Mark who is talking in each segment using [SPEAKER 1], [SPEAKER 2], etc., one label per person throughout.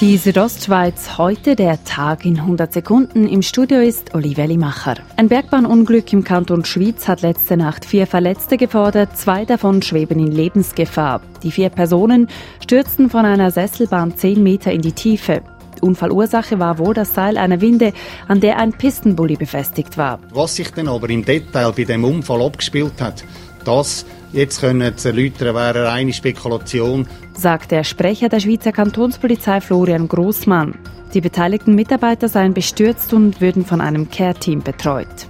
[SPEAKER 1] Die Südostschweiz, heute der Tag in 100 Sekunden. Im Studio ist Olivia Limacher. Ein Bergbahnunglück im Kanton Schwyz hat letzte Nacht vier Verletzte gefordert, zwei davon schweben in Lebensgefahr. Die vier Personen stürzten von einer Sesselbahn zehn Meter in die Tiefe. Unfallursache war wohl das Seil einer Winde, an der ein Pistenbully befestigt war.
[SPEAKER 2] Was sich dann aber im Detail bei dem Unfall abgespielt hat, das jetzt können zu erläutern, wäre eine Spekulation.
[SPEAKER 1] Sagt der Sprecher der Schweizer Kantonspolizei Florian Großmann. Die beteiligten Mitarbeiter seien bestürzt und würden von einem Care-Team betreut.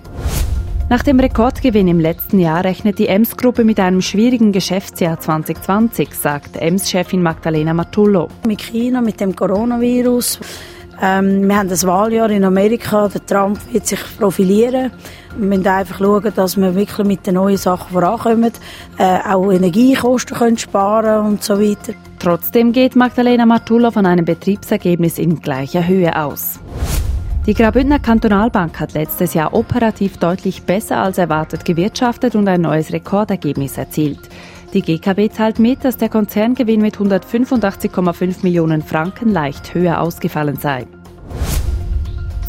[SPEAKER 1] Nach dem Rekordgewinn im letzten Jahr rechnet die Ems-Gruppe mit einem schwierigen Geschäftsjahr 2020, sagt Ems-Chefin Magdalena Matullo.
[SPEAKER 3] Mit China, mit dem Coronavirus ähm, wir haben das Wahljahr in Amerika. Der Trump wird sich profilieren. Wir müssen einfach schauen, dass wir wirklich mit den neuen Sachen vorankommen, äh, auch Energiekosten können sparen und so weiter.
[SPEAKER 1] Trotzdem geht Magdalena Martullo von einem Betriebsergebnis in gleicher Höhe aus. Die Graubündner Kantonalbank hat letztes Jahr operativ deutlich besser als erwartet gewirtschaftet und ein neues Rekordergebnis erzielt. Die GKB teilt mit, dass der Konzerngewinn mit 185,5 Millionen Franken leicht höher ausgefallen sei.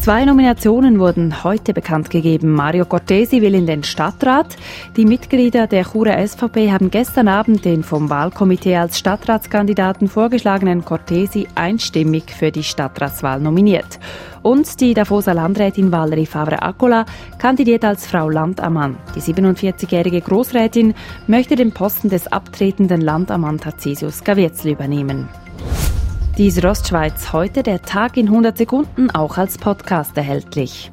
[SPEAKER 1] Zwei Nominationen wurden heute bekannt gegeben. Mario Cortesi will in den Stadtrat. Die Mitglieder der Churer SVP haben gestern Abend den vom Wahlkomitee als Stadtratskandidaten vorgeschlagenen Cortesi einstimmig für die Stadtratswahl nominiert. Und die Davoser Landrätin Valerie Favre-Accola kandidiert als Frau Landammann. Die 47-jährige Großrätin möchte den Posten des abtretenden Landammann Tarcisius Gaviezl übernehmen. Die Südostschweiz heute der Tag in 100 Sekunden auch als Podcast erhältlich.